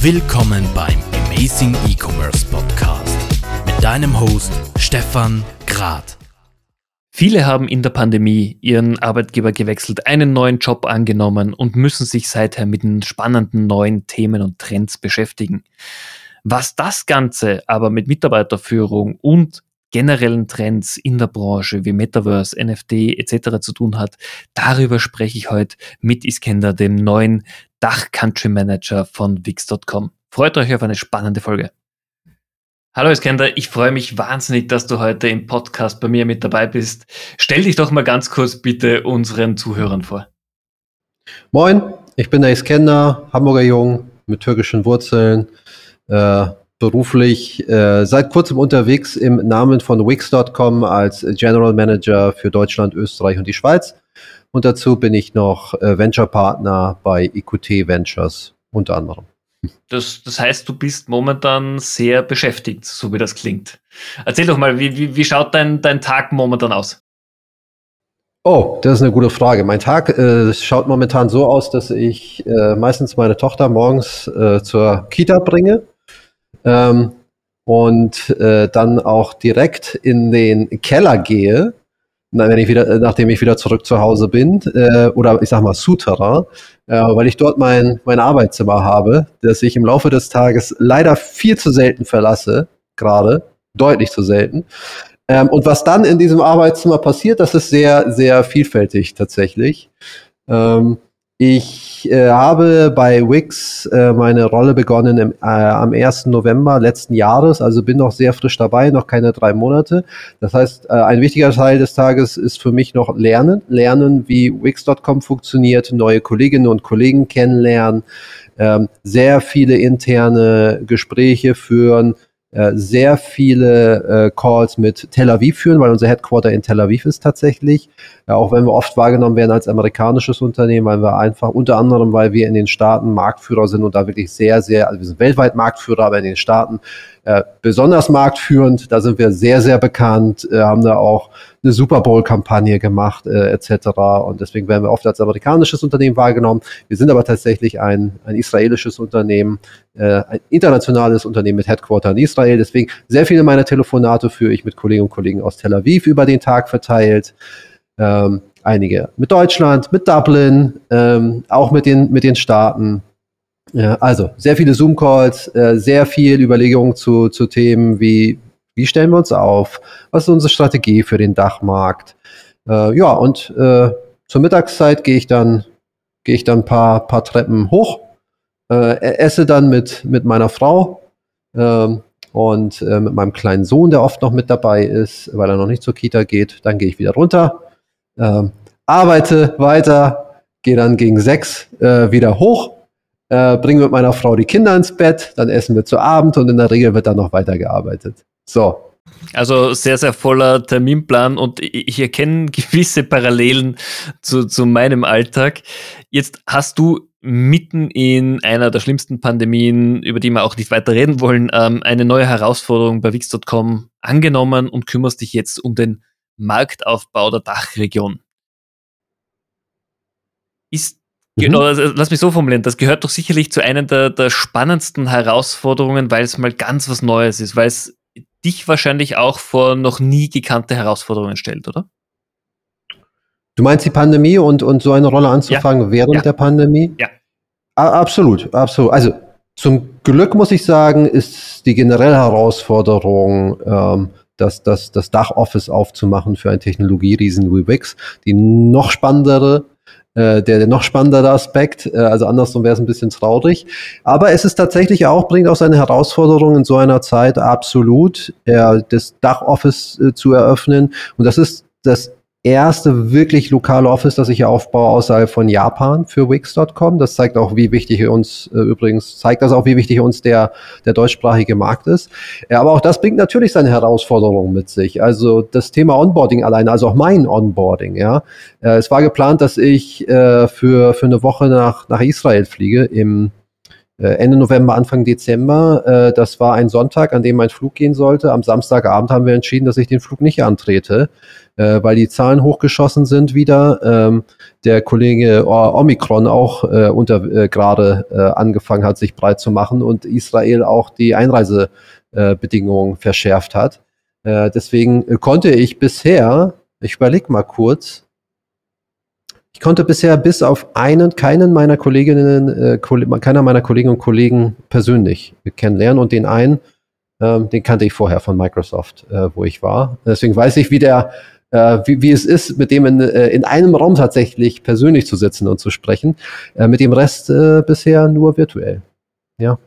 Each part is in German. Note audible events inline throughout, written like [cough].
Willkommen beim Amazing E-Commerce Podcast mit deinem Host Stefan Grad. Viele haben in der Pandemie ihren Arbeitgeber gewechselt, einen neuen Job angenommen und müssen sich seither mit den spannenden neuen Themen und Trends beschäftigen. Was das Ganze aber mit Mitarbeiterführung und generellen Trends in der Branche wie Metaverse, NFT etc. zu tun hat. Darüber spreche ich heute mit Iskender, dem neuen Dach-Country Manager von Wix.com. Freut euch auf eine spannende Folge. Hallo Iskender, ich freue mich wahnsinnig, dass du heute im Podcast bei mir mit dabei bist. Stell dich doch mal ganz kurz bitte unseren Zuhörern vor. Moin, ich bin der Iskender, Hamburger Jung mit türkischen Wurzeln, äh, beruflich äh, seit kurzem unterwegs im Namen von Wix.com als General Manager für Deutschland, Österreich und die Schweiz. Und dazu bin ich noch äh, Venture Partner bei EQT Ventures unter anderem. Das, das heißt, du bist momentan sehr beschäftigt, so wie das klingt. Erzähl doch mal, wie, wie, wie schaut dein, dein Tag momentan aus? Oh, das ist eine gute Frage. Mein Tag äh, schaut momentan so aus, dass ich äh, meistens meine Tochter morgens äh, zur Kita bringe ähm, und äh, dann auch direkt in den Keller gehe, wenn ich wieder, nachdem ich wieder zurück zu Hause bin, äh, oder ich sag mal Souterrain, äh, weil ich dort mein, mein Arbeitszimmer habe, das ich im Laufe des Tages leider viel zu selten verlasse, gerade, deutlich zu selten. Ähm, und was dann in diesem Arbeitszimmer passiert, das ist sehr, sehr vielfältig tatsächlich. Ähm, ich äh, habe bei Wix äh, meine Rolle begonnen im, äh, am 1. November letzten Jahres, also bin noch sehr frisch dabei, noch keine drei Monate. Das heißt, äh, ein wichtiger Teil des Tages ist für mich noch Lernen. Lernen, wie Wix.com funktioniert, neue Kolleginnen und Kollegen kennenlernen, ähm, sehr viele interne Gespräche führen, sehr viele äh, Calls mit Tel Aviv führen, weil unser Headquarter in Tel Aviv ist tatsächlich. Ja, auch wenn wir oft wahrgenommen werden als amerikanisches Unternehmen, weil wir einfach unter anderem, weil wir in den Staaten Marktführer sind und da wirklich sehr, sehr, also wir sind weltweit Marktführer, aber in den Staaten äh, besonders marktführend. Da sind wir sehr, sehr bekannt, äh, haben da auch eine Super Bowl-Kampagne gemacht äh, etc. Und deswegen werden wir oft als amerikanisches Unternehmen wahrgenommen. Wir sind aber tatsächlich ein, ein israelisches Unternehmen, äh, ein internationales Unternehmen mit Headquarter in Israel. Deswegen sehr viele meiner Telefonate führe ich mit Kolleginnen und Kollegen aus Tel Aviv über den Tag verteilt. Ähm, einige mit Deutschland, mit Dublin, ähm, auch mit den, mit den Staaten. Ja, also sehr viele Zoom-Calls, äh, sehr viel Überlegungen zu, zu Themen wie, wie stellen wir uns auf, was ist unsere Strategie für den Dachmarkt. Äh, ja, und äh, zur Mittagszeit gehe ich dann, gehe ich dann ein paar, paar Treppen hoch, äh, esse dann mit, mit meiner Frau ähm, und äh, mit meinem kleinen Sohn, der oft noch mit dabei ist, weil er noch nicht zur Kita geht. Dann gehe ich wieder runter, äh, arbeite weiter, gehe dann gegen sechs äh, wieder hoch äh, bringe mit meiner Frau die Kinder ins Bett, dann essen wir zu Abend und in der Regel wird dann noch weitergearbeitet. So. Also sehr, sehr voller Terminplan und ich erkenne [laughs] gewisse Parallelen zu, zu meinem Alltag. Jetzt hast du mitten in einer der schlimmsten Pandemien, über die wir auch nicht weiter reden wollen, ähm, eine neue Herausforderung bei Wix.com angenommen und kümmerst dich jetzt um den Marktaufbau der Dachregion. Ist Genau, mhm. also lass mich so formulieren. Das gehört doch sicherlich zu einer der, der spannendsten Herausforderungen, weil es mal ganz was Neues ist, weil es dich wahrscheinlich auch vor noch nie gekannte Herausforderungen stellt, oder? Du meinst die Pandemie und, und so eine Rolle anzufangen ja. während ja. der Pandemie? Ja. A absolut, absolut. Also zum Glück muss ich sagen, ist die generelle Herausforderung, ähm, das, das, das Dachoffice aufzumachen für ein Technologieriesen wie Wix. Die noch spannendere äh, der, der noch spannendere Aspekt. Äh, also andersrum wäre es ein bisschen traurig. Aber es ist tatsächlich auch, bringt auch seine Herausforderungen in so einer Zeit absolut, äh, das Dachoffice äh, zu eröffnen. Und das ist das erste wirklich lokale Office, das ich hier aufbaue, außerhalb von Japan für Wix.com. Das zeigt auch, wie wichtig uns, äh, übrigens, zeigt das auch, wie wichtig uns der, der deutschsprachige Markt ist. Ja, aber auch das bringt natürlich seine Herausforderungen mit sich. Also das Thema Onboarding alleine, also auch mein Onboarding, ja. Äh, es war geplant, dass ich äh, für, für eine Woche nach, nach Israel fliege im äh, Ende November, Anfang Dezember. Äh, das war ein Sonntag, an dem mein Flug gehen sollte. Am Samstagabend haben wir entschieden, dass ich den Flug nicht antrete, äh, weil die Zahlen hochgeschossen sind wieder. Ähm, der Kollege Omikron auch unter gerade angefangen hat, sich breit zu machen und Israel auch die Einreisebedingungen verschärft hat. deswegen konnte ich bisher, ich überlege mal kurz, ich konnte bisher bis auf einen, keinen meiner Kolleginnen, äh, keiner meiner Kolleginnen und Kollegen persönlich kennenlernen und den einen, ähm, den kannte ich vorher von Microsoft, äh, wo ich war. Deswegen weiß ich, wie der, äh, wie, wie es ist, mit dem in, äh, in einem Raum tatsächlich persönlich zu sitzen und zu sprechen. Äh, mit dem Rest äh, bisher nur virtuell. Ja.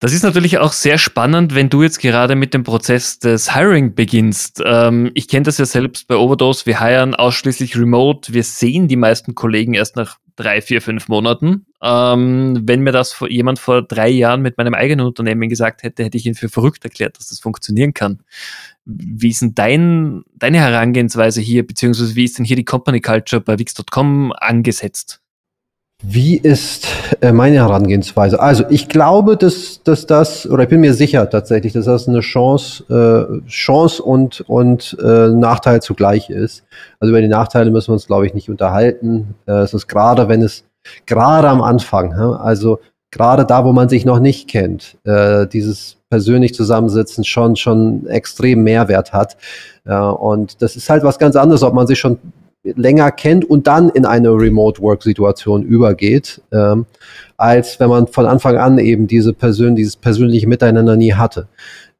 Das ist natürlich auch sehr spannend, wenn du jetzt gerade mit dem Prozess des Hiring beginnst. Ähm, ich kenne das ja selbst bei Overdose. Wir hiren ausschließlich remote. Wir sehen die meisten Kollegen erst nach drei, vier, fünf Monaten. Ähm, wenn mir das jemand vor drei Jahren mit meinem eigenen Unternehmen gesagt hätte, hätte ich ihn für verrückt erklärt, dass das funktionieren kann. Wie ist denn dein, deine Herangehensweise hier, beziehungsweise wie ist denn hier die Company Culture bei Wix.com angesetzt? Wie ist äh, meine Herangehensweise? Also ich glaube, dass, dass das, oder ich bin mir sicher tatsächlich, dass das eine Chance, äh, Chance und, und äh, Nachteil zugleich ist. Also über die Nachteile müssen wir uns, glaube ich, nicht unterhalten. Äh, es ist gerade, wenn es, gerade am Anfang, also gerade da, wo man sich noch nicht kennt, äh, dieses persönlich zusammensitzen schon, schon extrem Mehrwert hat. Äh, und das ist halt was ganz anderes, ob man sich schon länger kennt und dann in eine Remote-Work-Situation übergeht, ähm, als wenn man von Anfang an eben diese Persön dieses persönliche Miteinander nie hatte.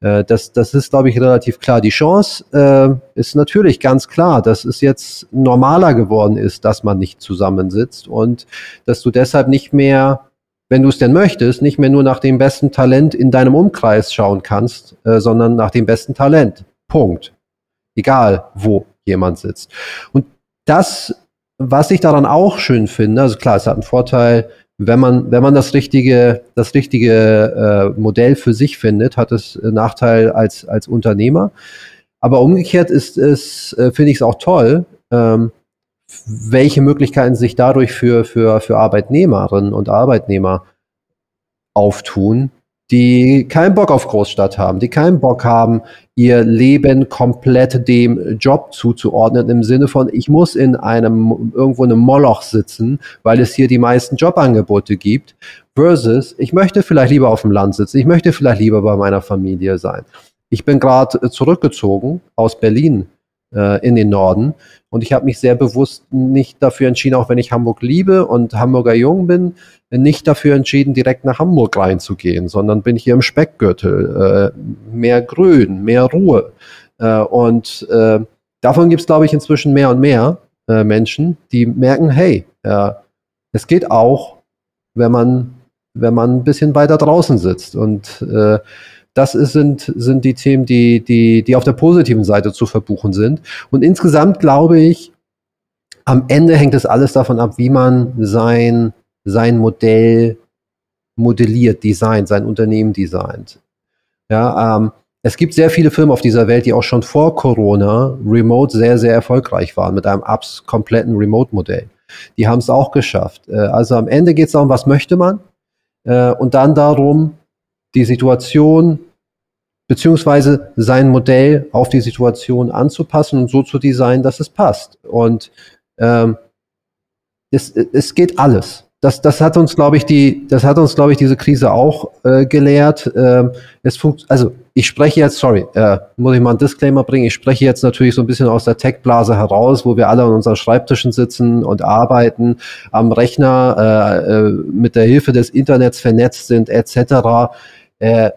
Äh, das, das ist, glaube ich, relativ klar. Die Chance äh, ist natürlich ganz klar, dass es jetzt normaler geworden ist, dass man nicht zusammensitzt und dass du deshalb nicht mehr wenn du es denn möchtest, nicht mehr nur nach dem besten Talent in deinem Umkreis schauen kannst, äh, sondern nach dem besten Talent. Punkt. Egal, wo jemand sitzt. Und das, was ich daran auch schön finde, also klar, es hat einen Vorteil, wenn man, wenn man das richtige, das richtige äh, Modell für sich findet, hat es einen Nachteil als, als Unternehmer. Aber umgekehrt ist es, äh, finde ich es auch toll, ähm, welche Möglichkeiten sich dadurch für, für, für Arbeitnehmerinnen und Arbeitnehmer auftun, die keinen Bock auf Großstadt haben, die keinen Bock haben, ihr Leben komplett dem Job zuzuordnen, im Sinne von, ich muss in einem, irgendwo in einem Moloch sitzen, weil es hier die meisten Jobangebote gibt, versus, ich möchte vielleicht lieber auf dem Land sitzen, ich möchte vielleicht lieber bei meiner Familie sein. Ich bin gerade zurückgezogen aus Berlin äh, in den Norden. Und ich habe mich sehr bewusst nicht dafür entschieden, auch wenn ich Hamburg liebe und Hamburger Jung bin, nicht dafür entschieden, direkt nach Hamburg reinzugehen, sondern bin hier im Speckgürtel. Äh, mehr Grün, mehr Ruhe. Äh, und äh, davon gibt es, glaube ich, inzwischen mehr und mehr äh, Menschen, die merken, hey, äh, es geht auch, wenn man, wenn man ein bisschen weiter draußen sitzt. Und äh, das ist, sind, sind die Themen, die, die, die auf der positiven Seite zu verbuchen sind. Und insgesamt glaube ich, am Ende hängt es alles davon ab, wie man sein, sein Modell modelliert, designt, sein Unternehmen designt. Ja, ähm, es gibt sehr viele Firmen auf dieser Welt, die auch schon vor Corona remote sehr, sehr erfolgreich waren mit einem abs kompletten Remote-Modell. Die haben es auch geschafft. Äh, also am Ende geht es darum, was möchte man? Äh, und dann darum, die Situation beziehungsweise sein Modell auf die Situation anzupassen und so zu designen, dass es passt. Und ähm, es, es geht alles. Das, das hat uns, glaube ich, die, das hat uns, glaube ich, diese Krise auch äh, gelehrt. Ähm, es funkt, also ich spreche jetzt, sorry, äh, muss ich mal einen Disclaimer bringen. Ich spreche jetzt natürlich so ein bisschen aus der Tech-Blase heraus, wo wir alle an unseren Schreibtischen sitzen und arbeiten, am Rechner äh, äh, mit der Hilfe des Internets vernetzt sind, etc. Äh,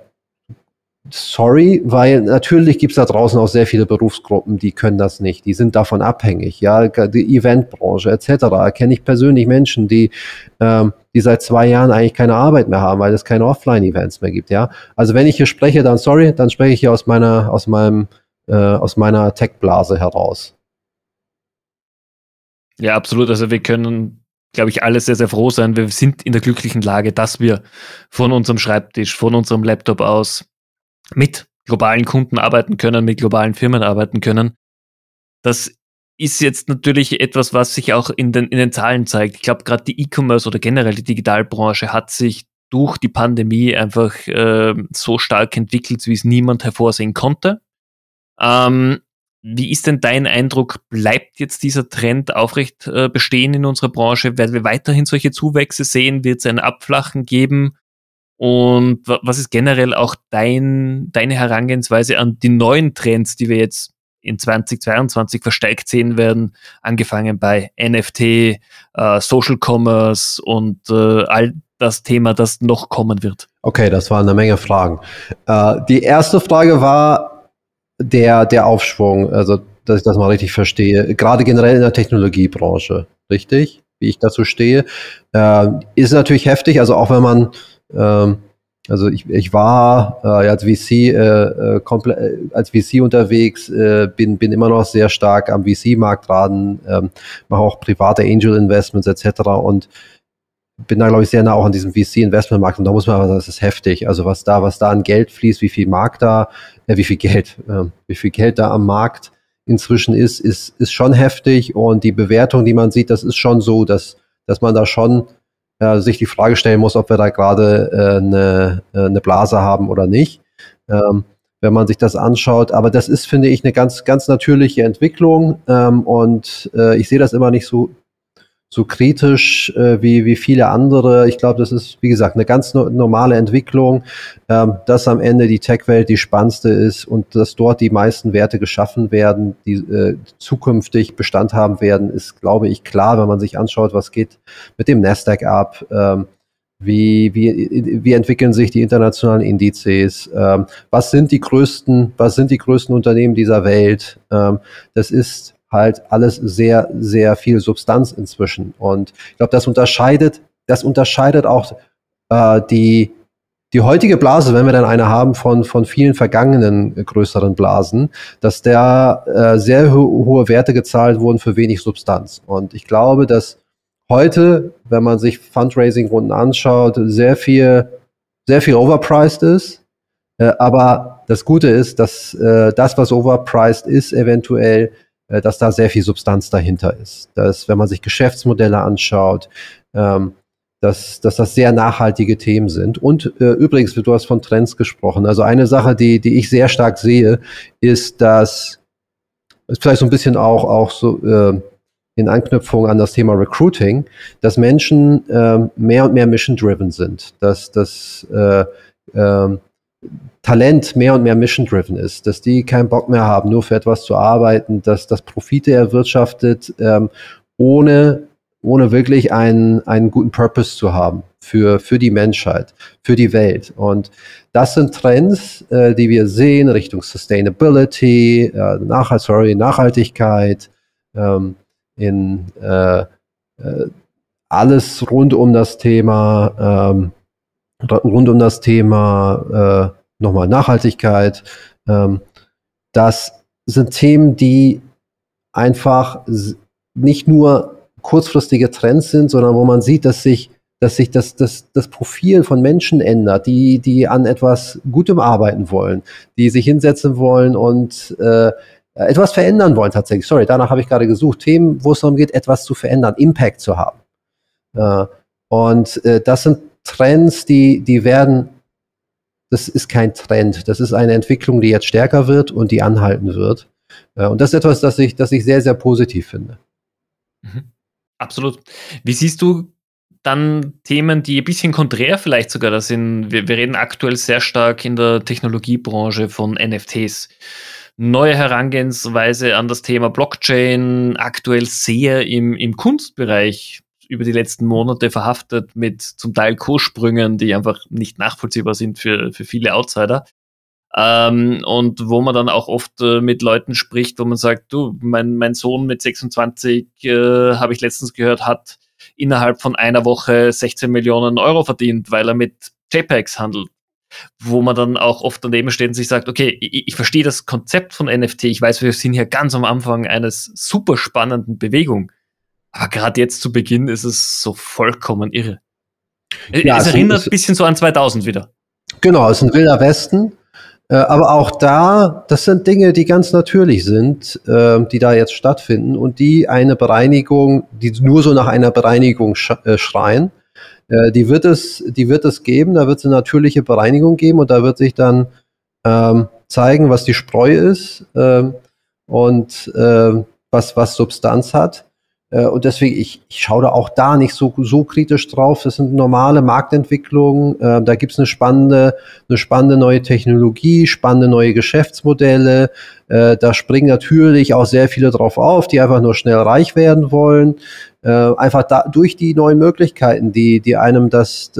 sorry, weil natürlich gibt es da draußen auch sehr viele Berufsgruppen, die können das nicht. Die sind davon abhängig. Ja, die Eventbranche etc. Kenne ich persönlich Menschen, die ähm, die seit zwei Jahren eigentlich keine Arbeit mehr haben, weil es keine Offline-Events mehr gibt. Ja, also wenn ich hier spreche, dann sorry, dann spreche ich hier aus meiner aus meinem äh, aus meiner Tech-Blase heraus. Ja, absolut. Also wir können glaube ich, alle sehr, sehr froh sein. Wir sind in der glücklichen Lage, dass wir von unserem Schreibtisch, von unserem Laptop aus mit globalen Kunden arbeiten können, mit globalen Firmen arbeiten können. Das ist jetzt natürlich etwas, was sich auch in den, in den Zahlen zeigt. Ich glaube, gerade die E-Commerce oder generell die Digitalbranche hat sich durch die Pandemie einfach äh, so stark entwickelt, wie es niemand hervorsehen konnte. Ähm, wie ist denn dein Eindruck? Bleibt jetzt dieser Trend aufrecht äh, bestehen in unserer Branche? Werden wir weiterhin solche Zuwächse sehen? Wird es ein Abflachen geben? Und was ist generell auch dein, deine Herangehensweise an die neuen Trends, die wir jetzt in 2022 verstärkt sehen werden, angefangen bei NFT, äh, Social Commerce und äh, all das Thema, das noch kommen wird? Okay, das waren eine Menge Fragen. Die erste Frage war der, der Aufschwung, also dass ich das mal richtig verstehe, gerade generell in der Technologiebranche, richtig? Wie ich dazu stehe, äh, ist natürlich heftig, also auch wenn man ähm, also ich, ich war äh, als VC äh, äh, komplett äh, als VC unterwegs, äh, bin bin immer noch sehr stark am VC-Markt dran, ähm, mache auch private Angel Investments etc. und bin da glaube ich sehr nah auch an diesem VC-Investment-Markt und da muss man sagen, das ist heftig. Also was da was da an Geld fließt, wie viel Markt da, äh, wie viel Geld, äh, wie viel Geld da am Markt inzwischen ist, ist ist schon heftig und die Bewertung, die man sieht, das ist schon so, dass dass man da schon äh, sich die Frage stellen muss, ob wir da gerade äh, eine, äh, eine Blase haben oder nicht. Ähm, wenn man sich das anschaut. Aber das ist, finde ich, eine ganz, ganz natürliche Entwicklung. Ähm, und äh, ich sehe das immer nicht so, so kritisch äh, wie, wie viele andere. Ich glaube, das ist, wie gesagt, eine ganz no normale Entwicklung, ähm, dass am Ende die Tech-Welt die spannendste ist und dass dort die meisten Werte geschaffen werden, die äh, zukünftig Bestand haben werden, ist, glaube ich, klar, wenn man sich anschaut, was geht mit dem Nasdaq ab. Ähm, wie, wie, wie entwickeln sich die internationalen Indizes? Ähm, was sind die größten, was sind die größten Unternehmen dieser Welt? Ähm, das ist halt alles sehr, sehr viel Substanz inzwischen. Und ich glaube, das unterscheidet, das unterscheidet auch äh, die, die heutige Blase, wenn wir dann eine haben von, von vielen vergangenen größeren Blasen, dass da äh, sehr ho hohe Werte gezahlt wurden für wenig Substanz. Und ich glaube, dass heute, wenn man sich Fundraising-Runden anschaut, sehr viel, sehr viel overpriced ist. Äh, aber das Gute ist, dass äh, das, was overpriced ist, eventuell dass da sehr viel Substanz dahinter ist. Dass, wenn man sich Geschäftsmodelle anschaut, ähm, dass, dass das sehr nachhaltige Themen sind. Und äh, übrigens, du hast von Trends gesprochen. Also eine Sache, die, die ich sehr stark sehe, ist, dass ist vielleicht so ein bisschen auch, auch so äh, in Anknüpfung an das Thema Recruiting, dass Menschen äh, mehr und mehr mission-driven sind, dass, dass äh, äh, Talent mehr und mehr mission-driven ist, dass die keinen Bock mehr haben, nur für etwas zu arbeiten, dass das Profite erwirtschaftet, ähm, ohne, ohne wirklich einen, einen guten Purpose zu haben für, für die Menschheit, für die Welt. Und das sind Trends, äh, die wir sehen Richtung Sustainability, äh, Nach sorry, Nachhaltigkeit, ähm, in äh, äh, alles rund um das Thema ähm, rund um das Thema äh, nochmal Nachhaltigkeit. Ähm, das sind Themen, die einfach nicht nur kurzfristige Trends sind, sondern wo man sieht, dass sich, dass sich das, das, das Profil von Menschen ändert, die, die an etwas Gutem arbeiten wollen, die sich hinsetzen wollen und äh, etwas verändern wollen tatsächlich. Sorry, danach habe ich gerade gesucht. Themen, wo es darum geht, etwas zu verändern, Impact zu haben. Äh, und äh, das sind Trends, die, die werden, das ist kein Trend, das ist eine Entwicklung, die jetzt stärker wird und die anhalten wird. Äh, und das ist etwas, das ich, das ich sehr, sehr positiv finde. Mhm. Absolut. Wie siehst du dann Themen, die ein bisschen konträr vielleicht sogar da sind? Wir, wir reden aktuell sehr stark in der Technologiebranche von NFTs neue Herangehensweise an das Thema Blockchain, aktuell sehr im, im Kunstbereich über die letzten Monate verhaftet mit zum Teil Kurssprüngen, die einfach nicht nachvollziehbar sind für, für viele Outsider. Ähm, und wo man dann auch oft äh, mit Leuten spricht, wo man sagt, du, mein, mein Sohn mit 26, äh, habe ich letztens gehört, hat innerhalb von einer Woche 16 Millionen Euro verdient, weil er mit JPEGs handelt. Wo man dann auch oft daneben steht und sich sagt, okay, ich, ich verstehe das Konzept von NFT, ich weiß, wir sind hier ganz am Anfang eines super spannenden Bewegung. Aber gerade jetzt zu Beginn ist es so vollkommen irre. Ja, es, es erinnert ein bisschen so an 2000 wieder. Genau, es ist ein wilder Westen. Äh, aber auch da, das sind Dinge, die ganz natürlich sind, äh, die da jetzt stattfinden und die eine Bereinigung, die nur so nach einer Bereinigung sch äh, schreien. Äh, die, wird es, die wird es geben, da wird es eine natürliche Bereinigung geben und da wird sich dann ähm, zeigen, was die Spreu ist ähm, und äh, was, was Substanz hat. Äh, und deswegen, ich, ich schaue da auch da nicht so, so kritisch drauf. Das sind normale Marktentwicklungen. Äh, da gibt's eine spannende, eine spannende neue Technologie, spannende neue Geschäftsmodelle. Äh, da springen natürlich auch sehr viele drauf auf, die einfach nur schnell reich werden wollen. einfach da, durch die neuen Möglichkeiten, die, die einem das,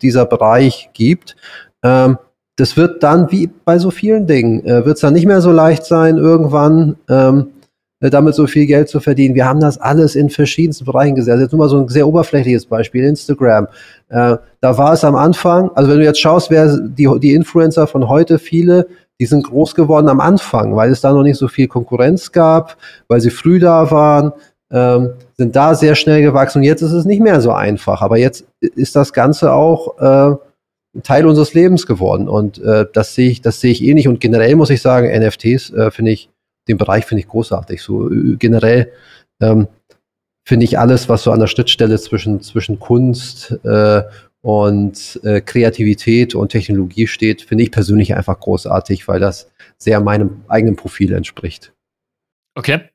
dieser Bereich gibt. Ähm, das wird dann, wie bei so vielen Dingen, äh, wird es dann nicht mehr so leicht sein, irgendwann ähm, äh, damit so viel Geld zu verdienen. Wir haben das alles in verschiedensten Bereichen gesehen. Also jetzt nur mal so ein sehr oberflächliches Beispiel, Instagram. Äh, da war es am Anfang, also wenn du jetzt schaust, wer die, die Influencer von heute, viele, die sind groß geworden am Anfang, weil es da noch nicht so viel Konkurrenz gab, weil sie früh da waren, ähm, sind da sehr schnell gewachsen und jetzt ist es nicht mehr so einfach. Aber jetzt ist das Ganze auch äh, Teil unseres Lebens geworden und äh, das sehe ich, das sehe ich ähnlich und generell muss ich sagen, NFTs äh, finde ich den Bereich finde ich großartig. So äh, generell ähm, finde ich alles, was so an der Schnittstelle zwischen, zwischen Kunst äh, und äh, Kreativität und Technologie steht, finde ich persönlich einfach großartig, weil das sehr meinem eigenen Profil entspricht. Okay.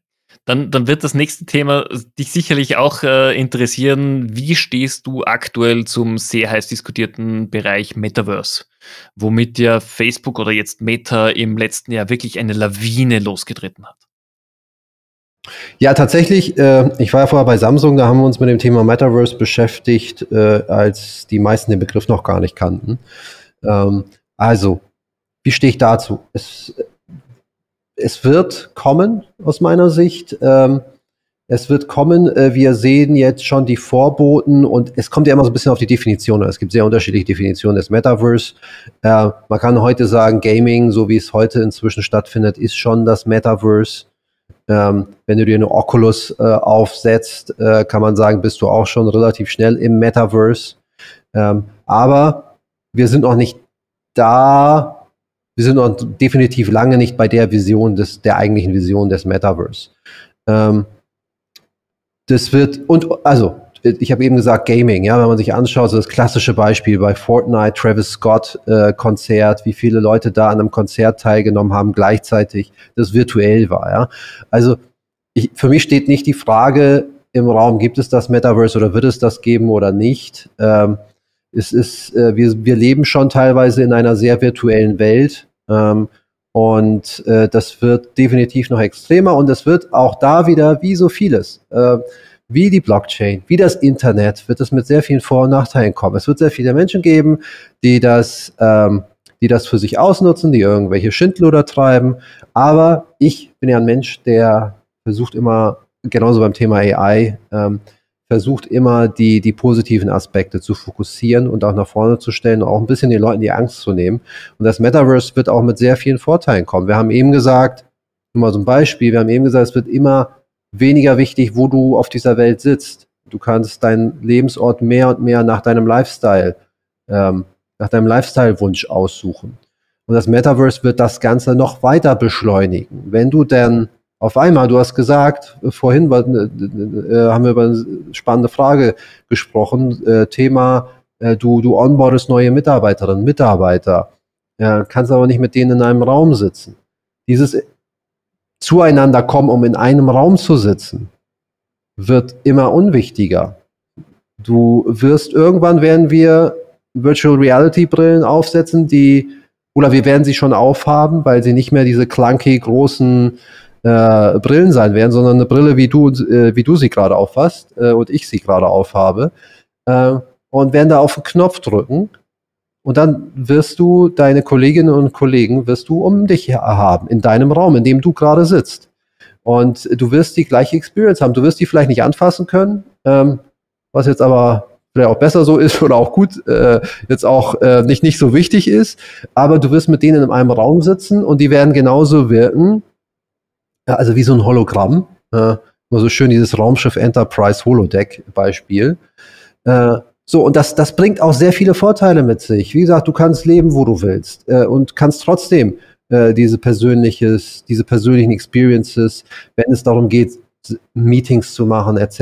Dann, dann wird das nächste Thema dich sicherlich auch äh, interessieren. Wie stehst du aktuell zum sehr heiß diskutierten Bereich Metaverse, womit ja Facebook oder jetzt Meta im letzten Jahr wirklich eine Lawine losgetreten hat? Ja, tatsächlich, äh, ich war ja vorher bei Samsung, da haben wir uns mit dem Thema Metaverse beschäftigt, äh, als die meisten den Begriff noch gar nicht kannten. Ähm, also, wie stehe ich dazu? Es, es wird kommen, aus meiner Sicht. Ähm, es wird kommen. Äh, wir sehen jetzt schon die Vorboten und es kommt ja immer so ein bisschen auf die Definition. Es gibt sehr unterschiedliche Definitionen des Metaverse. Äh, man kann heute sagen, Gaming, so wie es heute inzwischen stattfindet, ist schon das Metaverse. Ähm, wenn du dir eine Oculus äh, aufsetzt, äh, kann man sagen, bist du auch schon relativ schnell im Metaverse. Ähm, aber wir sind noch nicht da, wir sind noch definitiv lange nicht bei der Vision des, der eigentlichen Vision des Metaverse. Ähm, das wird, und also, ich habe eben gesagt, Gaming, ja, wenn man sich anschaut, so das klassische Beispiel bei Fortnite, Travis Scott äh, Konzert, wie viele Leute da an einem Konzert teilgenommen haben, gleichzeitig, das virtuell war, ja. Also, ich, für mich steht nicht die Frage im Raum, gibt es das Metaverse oder wird es das geben oder nicht? Ähm, es ist, äh, wir, wir leben schon teilweise in einer sehr virtuellen Welt. Ähm, und äh, das wird definitiv noch extremer und es wird auch da wieder, wie so vieles, äh, wie die Blockchain, wie das Internet, wird es mit sehr vielen Vor- und Nachteilen kommen. Es wird sehr viele Menschen geben, die das, ähm, die das für sich ausnutzen, die irgendwelche Schindluder treiben. Aber ich bin ja ein Mensch, der versucht immer, genauso beim Thema AI, ähm, versucht immer die, die positiven Aspekte zu fokussieren und auch nach vorne zu stellen und auch ein bisschen den Leuten die Angst zu nehmen. Und das Metaverse wird auch mit sehr vielen Vorteilen kommen. Wir haben eben gesagt, nur mal so ein Beispiel, wir haben eben gesagt, es wird immer weniger wichtig, wo du auf dieser Welt sitzt. Du kannst deinen Lebensort mehr und mehr nach deinem Lifestyle, ähm, nach deinem Lifestyle-Wunsch aussuchen. Und das Metaverse wird das Ganze noch weiter beschleunigen. Wenn du denn auf einmal, du hast gesagt, äh, vorhin äh, äh, haben wir über spannende Frage gesprochen, äh, Thema, äh, du, du onboardest neue Mitarbeiterinnen, Mitarbeiter, ja, kannst aber nicht mit denen in einem Raum sitzen. Dieses Zueinander kommen, um in einem Raum zu sitzen, wird immer unwichtiger. Du wirst irgendwann werden wir Virtual Reality Brillen aufsetzen, die oder wir werden sie schon aufhaben, weil sie nicht mehr diese clunky großen äh, Brillen sein werden, sondern eine Brille, wie du, äh, wie du sie gerade aufhast äh, und ich sie gerade aufhabe. Äh, und werden da auf den Knopf drücken. Und dann wirst du deine Kolleginnen und Kollegen wirst du um dich haben, in deinem Raum, in dem du gerade sitzt. Und du wirst die gleiche Experience haben. Du wirst die vielleicht nicht anfassen können, ähm, was jetzt aber vielleicht auch besser so ist [laughs] oder auch gut, äh, jetzt auch äh, nicht, nicht so wichtig ist. Aber du wirst mit denen in einem Raum sitzen und die werden genauso wirken, also wie so ein Hologramm. Äh, immer so schön dieses Raumschiff Enterprise Holodeck Beispiel. Äh, so, und das, das bringt auch sehr viele Vorteile mit sich. Wie gesagt, du kannst leben, wo du willst äh, und kannst trotzdem äh, diese persönliches, diese persönlichen Experiences, wenn es darum geht, Meetings zu machen, etc.,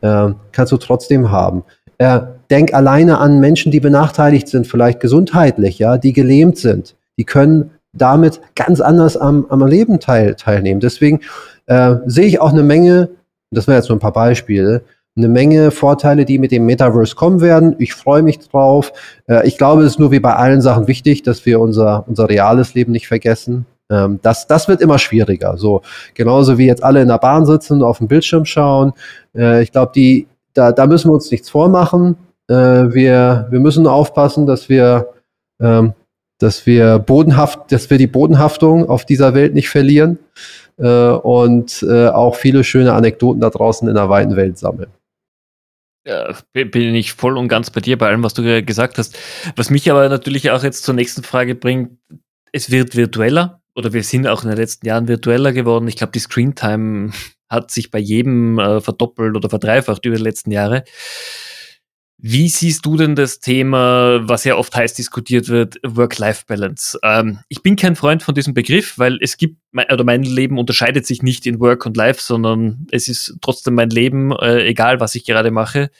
äh, kannst du trotzdem haben. Äh, denk alleine an Menschen, die benachteiligt sind, vielleicht gesundheitlich, ja, die gelähmt sind. Die können damit ganz anders am, am Leben teil, teilnehmen. Deswegen äh, sehe ich auch eine Menge, das wären jetzt nur ein paar Beispiele, eine Menge Vorteile, die mit dem Metaverse kommen werden. Ich freue mich drauf. Äh, ich glaube, es ist nur wie bei allen Sachen wichtig, dass wir unser, unser reales Leben nicht vergessen. Ähm, das, das wird immer schwieriger. So, genauso wie jetzt alle in der Bahn sitzen, auf dem Bildschirm schauen. Äh, ich glaube, die, da, da müssen wir uns nichts vormachen. Äh, wir, wir müssen aufpassen, dass wir, ähm, dass wir bodenhaft, dass wir die Bodenhaftung auf dieser Welt nicht verlieren äh, und äh, auch viele schöne Anekdoten da draußen in der weiten Welt sammeln. Ja, bin ich voll und ganz bei dir bei allem, was du gesagt hast. Was mich aber natürlich auch jetzt zur nächsten Frage bringt, es wird virtueller oder wir sind auch in den letzten Jahren virtueller geworden. Ich glaube, die Screentime hat sich bei jedem äh, verdoppelt oder verdreifacht über die letzten Jahre. Wie siehst du denn das Thema, was ja oft heiß diskutiert wird, Work-Life-Balance? Ähm, ich bin kein Freund von diesem Begriff, weil es gibt, oder mein Leben unterscheidet sich nicht in Work und Life, sondern es ist trotzdem mein Leben, äh, egal was ich gerade mache.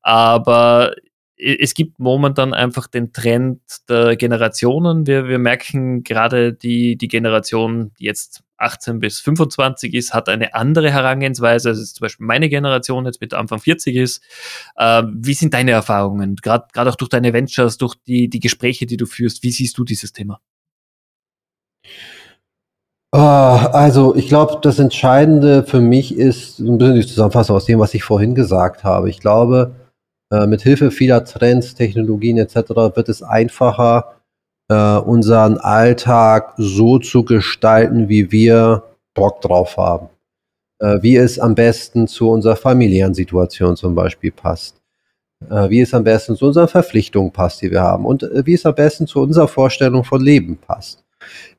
Aber es gibt momentan einfach den Trend der Generationen. Wir, wir merken gerade die, die Generation, die jetzt 18 bis 25 ist, hat eine andere Herangehensweise, als es zum Beispiel meine Generation jetzt mit Anfang 40 ist. Äh, wie sind deine Erfahrungen, gerade auch durch deine Ventures, durch die, die Gespräche, die du führst? Wie siehst du dieses Thema? Ah, also ich glaube, das Entscheidende für mich ist ein bisschen die Zusammenfassung aus dem, was ich vorhin gesagt habe. Ich glaube, äh, mit Hilfe vieler Trends, Technologien etc. wird es einfacher, äh, unseren Alltag so zu gestalten, wie wir Bock drauf haben. Äh, wie es am besten zu unserer familiären Situation zum Beispiel passt. Äh, wie es am besten zu unseren Verpflichtungen passt, die wir haben. Und äh, wie es am besten zu unserer Vorstellung von Leben passt.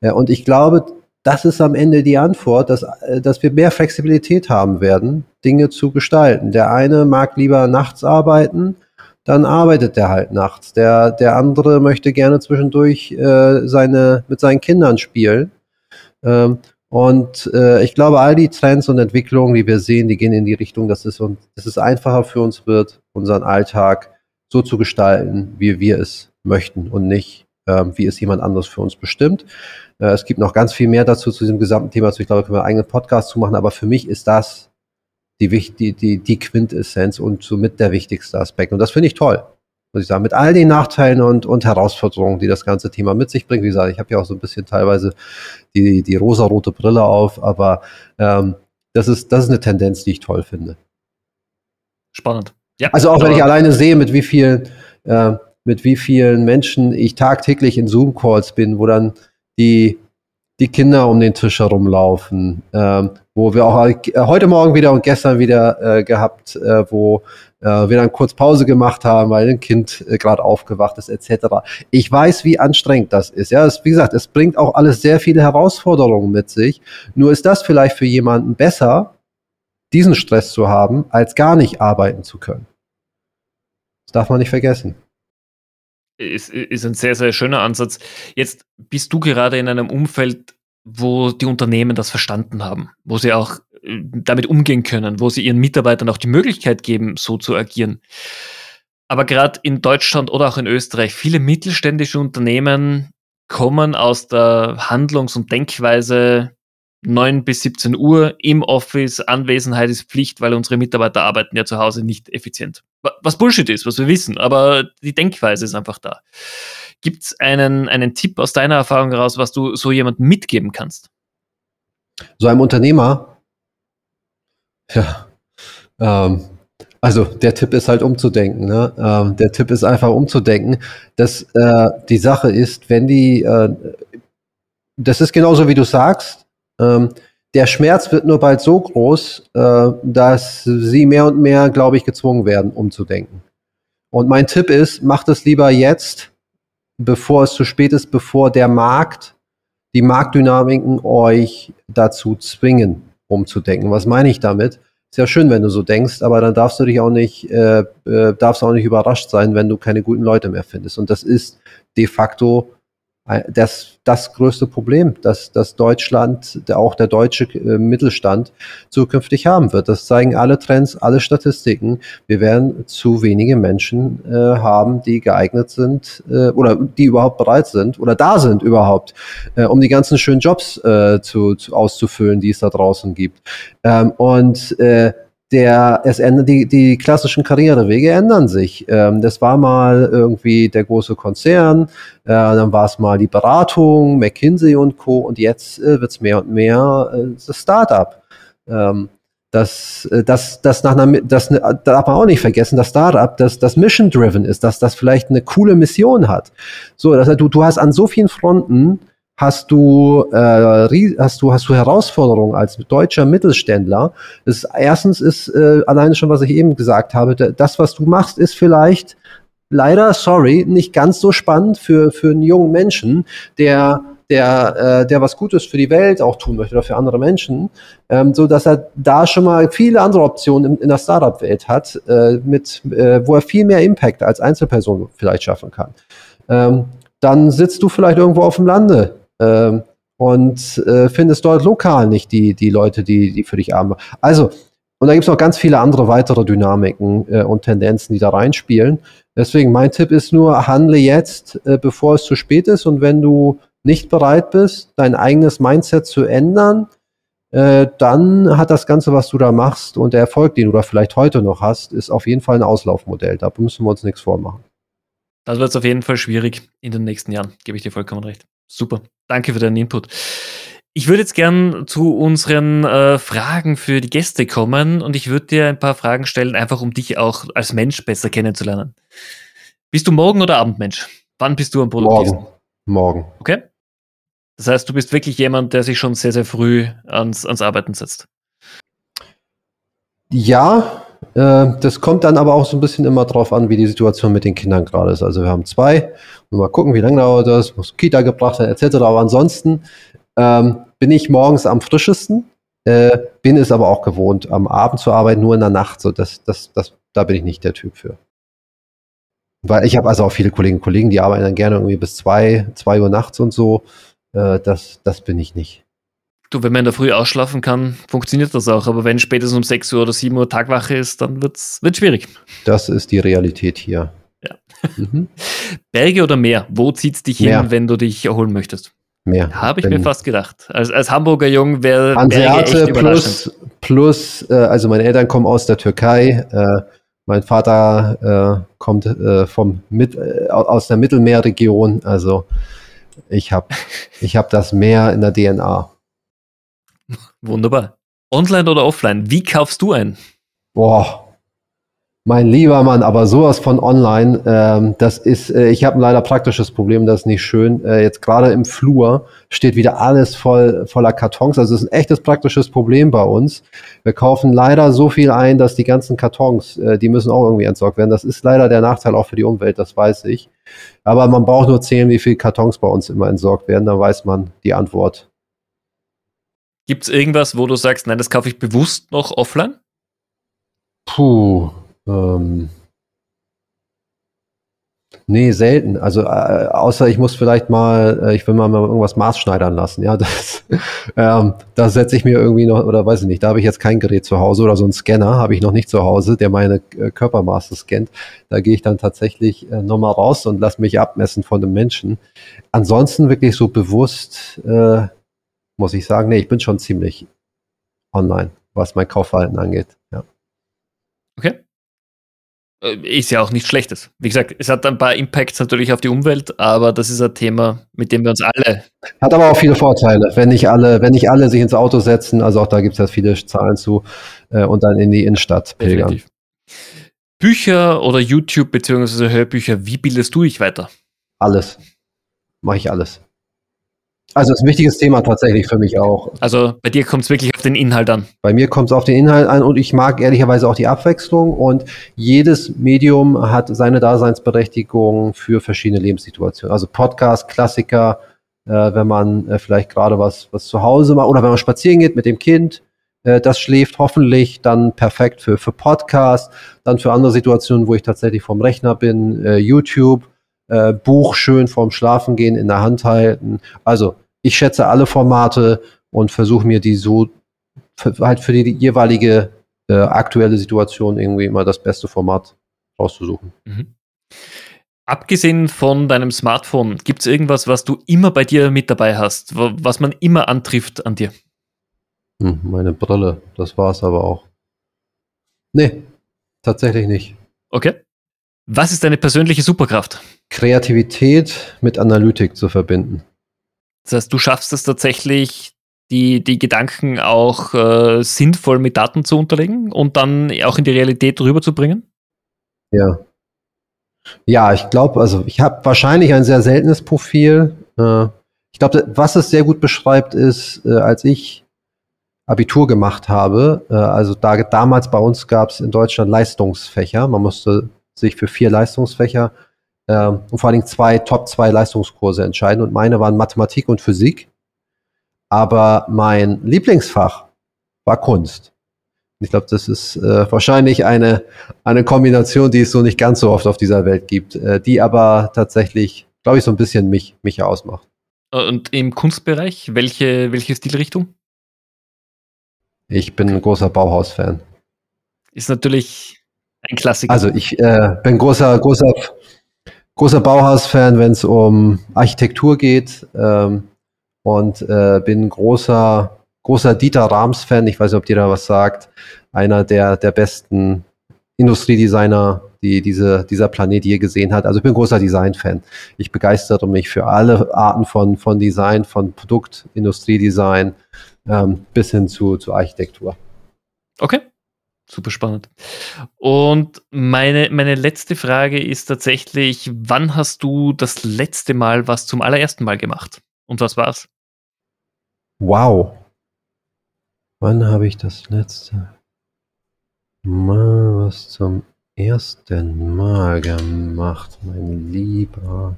und ich glaube, das ist am Ende die Antwort, dass, äh, dass wir mehr Flexibilität haben werden, Dinge zu gestalten. Der eine mag lieber nachts arbeiten, dann arbeitet der halt nachts. Der, der andere möchte gerne zwischendurch äh, seine, mit seinen Kindern spielen. Ähm, und äh, ich glaube, all die Trends und Entwicklungen, die wir sehen, die gehen in die Richtung, dass es, uns, dass es einfacher für uns wird, unseren Alltag so zu gestalten, wie wir es möchten und nicht, äh, wie es jemand anderes für uns bestimmt. Äh, es gibt noch ganz viel mehr dazu zu diesem gesamten Thema. Also ich glaube, können wir einen eigenen Podcast zu machen, aber für mich ist das die, die, die, die Quintessenz und somit der wichtigste Aspekt. Und das finde ich toll, muss ich sagen. Mit all den Nachteilen und, und Herausforderungen, die das ganze Thema mit sich bringt. Wie gesagt, ich habe ja auch so ein bisschen teilweise die, die rosarote Brille auf, aber ähm, das, ist, das ist eine Tendenz, die ich toll finde. Spannend. Ja, also auch wenn ich alleine sehe, mit wie vielen, äh, mit wie vielen Menschen ich tagtäglich in Zoom-Calls bin, wo dann die die Kinder um den Tisch herumlaufen, ähm, wo wir auch äh, heute Morgen wieder und gestern wieder äh, gehabt, äh, wo äh, wir dann kurz Pause gemacht haben, weil ein Kind äh, gerade aufgewacht ist, etc. Ich weiß, wie anstrengend das ist. Ja, es, wie gesagt, es bringt auch alles sehr viele Herausforderungen mit sich. Nur ist das vielleicht für jemanden besser, diesen Stress zu haben, als gar nicht arbeiten zu können. Das darf man nicht vergessen ist, ist ein sehr, sehr schöner Ansatz. Jetzt bist du gerade in einem Umfeld, wo die Unternehmen das verstanden haben, wo sie auch äh, damit umgehen können, wo sie ihren Mitarbeitern auch die Möglichkeit geben, so zu agieren. Aber gerade in Deutschland oder auch in Österreich, viele mittelständische Unternehmen kommen aus der Handlungs- und Denkweise 9 bis 17 Uhr im Office, Anwesenheit ist Pflicht, weil unsere Mitarbeiter arbeiten ja zu Hause nicht effizient. Was Bullshit ist, was wir wissen, aber die Denkweise ist einfach da. Gibt es einen, einen Tipp aus deiner Erfahrung heraus, was du so jemandem mitgeben kannst? So einem Unternehmer? Ja. Ähm, also der Tipp ist halt umzudenken. Ne? Ähm, der Tipp ist einfach umzudenken, dass äh, die Sache ist, wenn die, äh, das ist genauso wie du sagst, ähm, der Schmerz wird nur bald so groß, äh, dass sie mehr und mehr, glaube ich, gezwungen werden, umzudenken. Und mein Tipp ist, macht es lieber jetzt, bevor es zu spät ist, bevor der Markt, die Marktdynamiken euch dazu zwingen, umzudenken. Was meine ich damit? Ist ja schön, wenn du so denkst, aber dann darfst du dich auch nicht, äh, äh, darfst auch nicht überrascht sein, wenn du keine guten Leute mehr findest. Und das ist de facto das, das größte Problem, dass, dass Deutschland, auch der deutsche äh, Mittelstand zukünftig haben wird. Das zeigen alle Trends, alle Statistiken. Wir werden zu wenige Menschen äh, haben, die geeignet sind äh, oder die überhaupt bereit sind oder da sind überhaupt, äh, um die ganzen schönen Jobs äh, zu, zu, auszufüllen, die es da draußen gibt. Ähm, und äh, der, es ändert, die, die klassischen Karrierewege ändern sich. Ähm, das war mal irgendwie der große Konzern, äh, dann war es mal die Beratung, McKinsey und Co. Und jetzt äh, wird es mehr und mehr äh, das Startup. Ähm, das, äh, das, das nach einer, das ne, darf man auch nicht vergessen, das Startup, das, das mission-driven ist, dass das vielleicht eine coole Mission hat. So, das, du, du hast an so vielen Fronten hast du, äh, hast du, hast du Herausforderungen als deutscher Mittelständler. Das ist, erstens ist äh, alleine schon, was ich eben gesagt habe, das, was du machst, ist vielleicht leider, sorry, nicht ganz so spannend für, für einen jungen Menschen, der der, äh, der was Gutes für die Welt auch tun möchte oder für andere Menschen, ähm, so dass er da schon mal viele andere Optionen in, in der Startup-Welt hat, äh, mit, äh, wo er viel mehr Impact als Einzelperson vielleicht schaffen kann. Ähm, dann sitzt du vielleicht irgendwo auf dem Lande ähm, und äh, findest dort lokal nicht die, die Leute, die, die für dich arbeiten. Also, und da gibt es noch ganz viele andere weitere Dynamiken äh, und Tendenzen, die da reinspielen. Deswegen mein Tipp ist nur, handle jetzt, äh, bevor es zu spät ist. Und wenn du nicht bereit bist, dein eigenes Mindset zu ändern, äh, dann hat das Ganze, was du da machst und der Erfolg, den du da vielleicht heute noch hast, ist auf jeden Fall ein Auslaufmodell. Da müssen wir uns nichts vormachen. Das wird auf jeden Fall schwierig in den nächsten Jahren, gebe ich dir vollkommen recht. Super. Danke für deinen Input. Ich würde jetzt gern zu unseren äh, Fragen für die Gäste kommen und ich würde dir ein paar Fragen stellen, einfach um dich auch als Mensch besser kennenzulernen. Bist du Morgen- oder Abendmensch? Wann bist du am produktivsten? Morgen. Morgen. Okay. Das heißt, du bist wirklich jemand, der sich schon sehr, sehr früh ans, ans Arbeiten setzt. Ja, das kommt dann aber auch so ein bisschen immer drauf an, wie die Situation mit den Kindern gerade ist. Also wir haben zwei, mal gucken, wie lange dauert das, muss Kita gebracht werden, etc. Aber ansonsten ähm, bin ich morgens am frischesten, äh, bin es aber auch gewohnt, am Abend zu arbeiten, nur in der Nacht. So, das, das, das, da bin ich nicht der Typ für. Weil ich habe also auch viele Kolleginnen und Kollegen, die arbeiten dann gerne irgendwie bis zwei, zwei Uhr nachts und so. Äh, das, das bin ich nicht. Du, wenn man in der Früh ausschlafen kann, funktioniert das auch. Aber wenn spätestens um 6 Uhr oder 7 Uhr Tagwache ist, dann wird es schwierig. Das ist die Realität hier. Ja. Mhm. [laughs] Berge oder Meer? Wo zieht es dich Meer. hin, wenn du dich erholen möchtest? Meer. Habe ich mir fast gedacht. Als, als Hamburger Jung wäre Berge plus, plus äh, also meine Eltern kommen aus der Türkei. Äh, mein Vater äh, kommt äh, vom Mit, äh, aus der Mittelmeerregion. Also ich habe ich hab das Meer in der DNA. Wunderbar. Online oder offline? Wie kaufst du ein? Boah, mein lieber Mann, aber sowas von online, ähm, das ist, äh, ich habe leider praktisches Problem, das ist nicht schön. Äh, jetzt gerade im Flur steht wieder alles voll voller Kartons. Also es ist ein echtes praktisches Problem bei uns. Wir kaufen leider so viel ein, dass die ganzen Kartons, äh, die müssen auch irgendwie entsorgt werden. Das ist leider der Nachteil auch für die Umwelt, das weiß ich. Aber man braucht nur zählen, wie viele Kartons bei uns immer entsorgt werden, dann weiß man die Antwort. Gibt es irgendwas, wo du sagst, nein, das kaufe ich bewusst noch offline? Puh. Ähm, nee, selten. Also äh, außer ich muss vielleicht mal, äh, ich will mal, mal irgendwas maßschneidern lassen. Ja, [laughs] das, ähm, da setze ich mir irgendwie noch, oder weiß ich nicht, da habe ich jetzt kein Gerät zu Hause oder so einen Scanner habe ich noch nicht zu Hause, der meine äh, Körpermaße scannt. Da gehe ich dann tatsächlich äh, nochmal raus und lasse mich abmessen von einem Menschen. Ansonsten wirklich so bewusst äh, muss ich sagen, nee, ich bin schon ziemlich online, was mein Kaufverhalten angeht. Ja. Okay. Äh, ist ja auch nichts Schlechtes. Wie gesagt, es hat ein paar Impacts natürlich auf die Umwelt, aber das ist ein Thema, mit dem wir uns alle. Hat aber auch viele Vorteile, wenn nicht alle, wenn nicht alle sich ins Auto setzen, also auch da gibt es ja viele Zahlen zu, äh, und dann in die Innenstadt pilgern. Definitiv. Bücher oder YouTube beziehungsweise Hörbücher, wie bildest du dich weiter? Alles. Mache ich alles. Also ist ein wichtiges Thema tatsächlich für mich auch. Also bei dir kommt es wirklich auf den Inhalt an. Bei mir kommt es auf den Inhalt an und ich mag ehrlicherweise auch die Abwechslung und jedes Medium hat seine Daseinsberechtigung für verschiedene Lebenssituationen. Also Podcast, Klassiker, äh, wenn man äh, vielleicht gerade was, was zu Hause macht oder wenn man spazieren geht mit dem Kind, äh, das schläft hoffentlich dann perfekt für, für Podcast, dann für andere Situationen, wo ich tatsächlich vom Rechner bin, äh, YouTube äh, Buch schön vorm Schlafengehen in der Hand halten. Also ich schätze alle Formate und versuche mir die so für, halt für die jeweilige äh, aktuelle Situation irgendwie immer das beste Format rauszusuchen. Mhm. Abgesehen von deinem Smartphone, gibt es irgendwas, was du immer bei dir mit dabei hast, was man immer antrifft an dir? Hm, meine Brille, das war es aber auch. Nee, tatsächlich nicht. Okay. Was ist deine persönliche Superkraft? Kreativität mit Analytik zu verbinden. Das heißt, du schaffst es tatsächlich, die, die Gedanken auch äh, sinnvoll mit Daten zu unterlegen und dann auch in die Realität rüberzubringen? Ja. Ja, ich glaube, also ich habe wahrscheinlich ein sehr seltenes Profil. Äh, ich glaube, was es sehr gut beschreibt, ist, äh, als ich Abitur gemacht habe, äh, also da, damals bei uns gab es in Deutschland Leistungsfächer. Man musste sich für vier Leistungsfächer äh, und vor allen Dingen zwei Top zwei Leistungskurse entscheiden. Und meine waren Mathematik und Physik. Aber mein Lieblingsfach war Kunst. Ich glaube, das ist äh, wahrscheinlich eine, eine Kombination, die es so nicht ganz so oft auf dieser Welt gibt, äh, die aber tatsächlich, glaube ich, so ein bisschen mich, mich ausmacht. Und im Kunstbereich, welche, welche Stilrichtung? Ich bin ein großer Bauhaus-Fan. Ist natürlich ein Klassiker. Also ich äh, bin großer, großer, großer Bauhaus-Fan, wenn es um Architektur geht. Ähm, und äh, bin großer, großer Dieter Rams-Fan. Ich weiß nicht, ob dir da was sagt. Einer der, der besten Industriedesigner, die diese, dieser Planet je gesehen hat. Also ich bin großer Design-Fan. Ich begeistere mich für alle Arten von, von Design, von Produkt, Industriedesign, ähm, bis hin zu, zu Architektur. Okay, super spannend. Und meine, meine letzte Frage ist tatsächlich, wann hast du das letzte Mal was zum allerersten Mal gemacht? Und was war's? Wow. Wann habe ich das letzte Mal was zum ersten Mal gemacht, mein Lieber?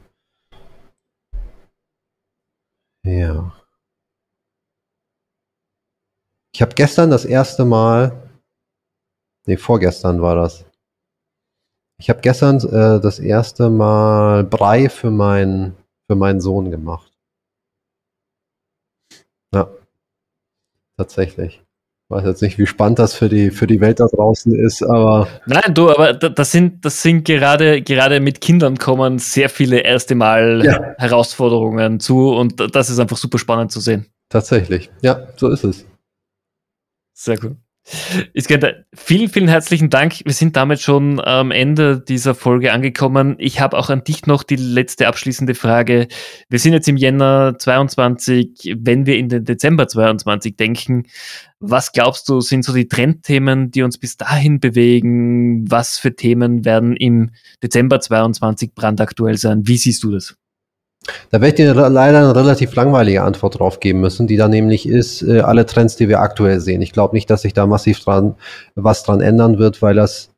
Ja. Ich habe gestern das erste Mal, nee, vorgestern war das. Ich habe gestern äh, das erste Mal Brei für, mein, für meinen Sohn gemacht. Ja, tatsächlich. Ich weiß jetzt nicht, wie spannend das für die, für die Welt da draußen ist, aber. Nein, du, aber das sind, das sind gerade, gerade mit Kindern kommen sehr viele erste Mal ja. Herausforderungen zu und das ist einfach super spannend zu sehen. Tatsächlich. Ja, so ist es. Sehr gut. Iskender, vielen, vielen herzlichen Dank. Wir sind damit schon am Ende dieser Folge angekommen. Ich habe auch an dich noch die letzte abschließende Frage. Wir sind jetzt im Jänner 22. Wenn wir in den Dezember 22 denken, was glaubst du, sind so die Trendthemen, die uns bis dahin bewegen? Was für Themen werden im Dezember 22 brandaktuell sein? Wie siehst du das? Da werde ich dir leider eine relativ langweilige Antwort drauf geben müssen, die dann nämlich ist, äh, alle Trends, die wir aktuell sehen. Ich glaube nicht, dass sich da massiv dran, was dran ändern wird, weil das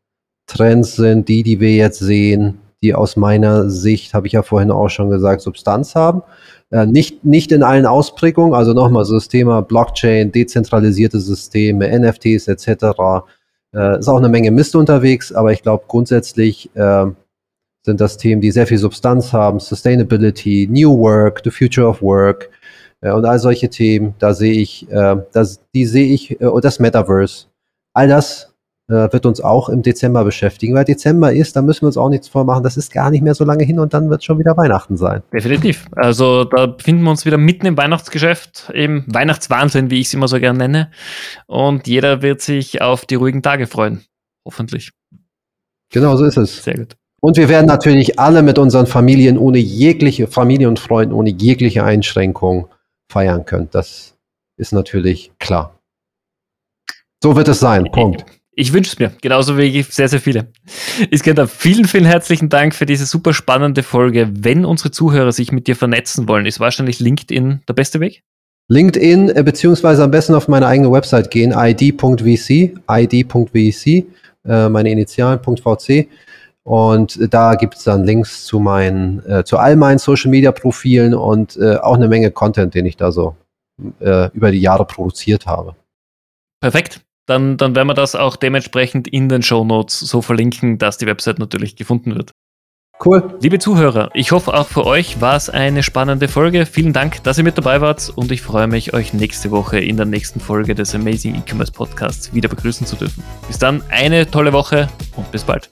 Trends sind, die, die wir jetzt sehen, die aus meiner Sicht, habe ich ja vorhin auch schon gesagt, Substanz haben. Äh, nicht, nicht in allen Ausprägungen, also nochmal so das Thema Blockchain, dezentralisierte Systeme, NFTs etc. Äh, ist auch eine Menge Mist unterwegs, aber ich glaube grundsätzlich äh, sind das Themen, die sehr viel Substanz haben. Sustainability, New Work, The Future of Work äh, und all solche Themen. Da sehe ich, äh, das, die sehe ich, äh, und das Metaverse. All das äh, wird uns auch im Dezember beschäftigen, weil Dezember ist, da müssen wir uns auch nichts vormachen. Das ist gar nicht mehr so lange hin und dann wird schon wieder Weihnachten sein. Definitiv. Also da befinden wir uns wieder mitten im Weihnachtsgeschäft, im Weihnachtswahnsinn, wie ich es immer so gerne nenne. Und jeder wird sich auf die ruhigen Tage freuen. Hoffentlich. Genau so ist es. Sehr gut. Und wir werden natürlich alle mit unseren Familien ohne jegliche, Familie und Freunden ohne jegliche Einschränkung feiern können. Das ist natürlich klar. So wird es sein. Punkt. Ich wünsche es mir, genauso wie sehr, sehr viele. Iskender, vielen, vielen herzlichen Dank für diese super spannende Folge. Wenn unsere Zuhörer sich mit dir vernetzen wollen, ist wahrscheinlich LinkedIn der beste Weg? LinkedIn, äh, beziehungsweise am besten auf meine eigene Website gehen, id.vc, id.vc, äh, meine Initialen.vc. Und da gibt es dann Links zu meinen, äh, zu all meinen Social Media Profilen und äh, auch eine Menge Content, den ich da so äh, über die Jahre produziert habe. Perfekt. Dann, dann werden wir das auch dementsprechend in den Show Notes so verlinken, dass die Website natürlich gefunden wird. Cool. Liebe Zuhörer, ich hoffe auch für euch war es eine spannende Folge. Vielen Dank, dass ihr mit dabei wart und ich freue mich, euch nächste Woche in der nächsten Folge des Amazing E-Commerce Podcasts wieder begrüßen zu dürfen. Bis dann, eine tolle Woche und bis bald.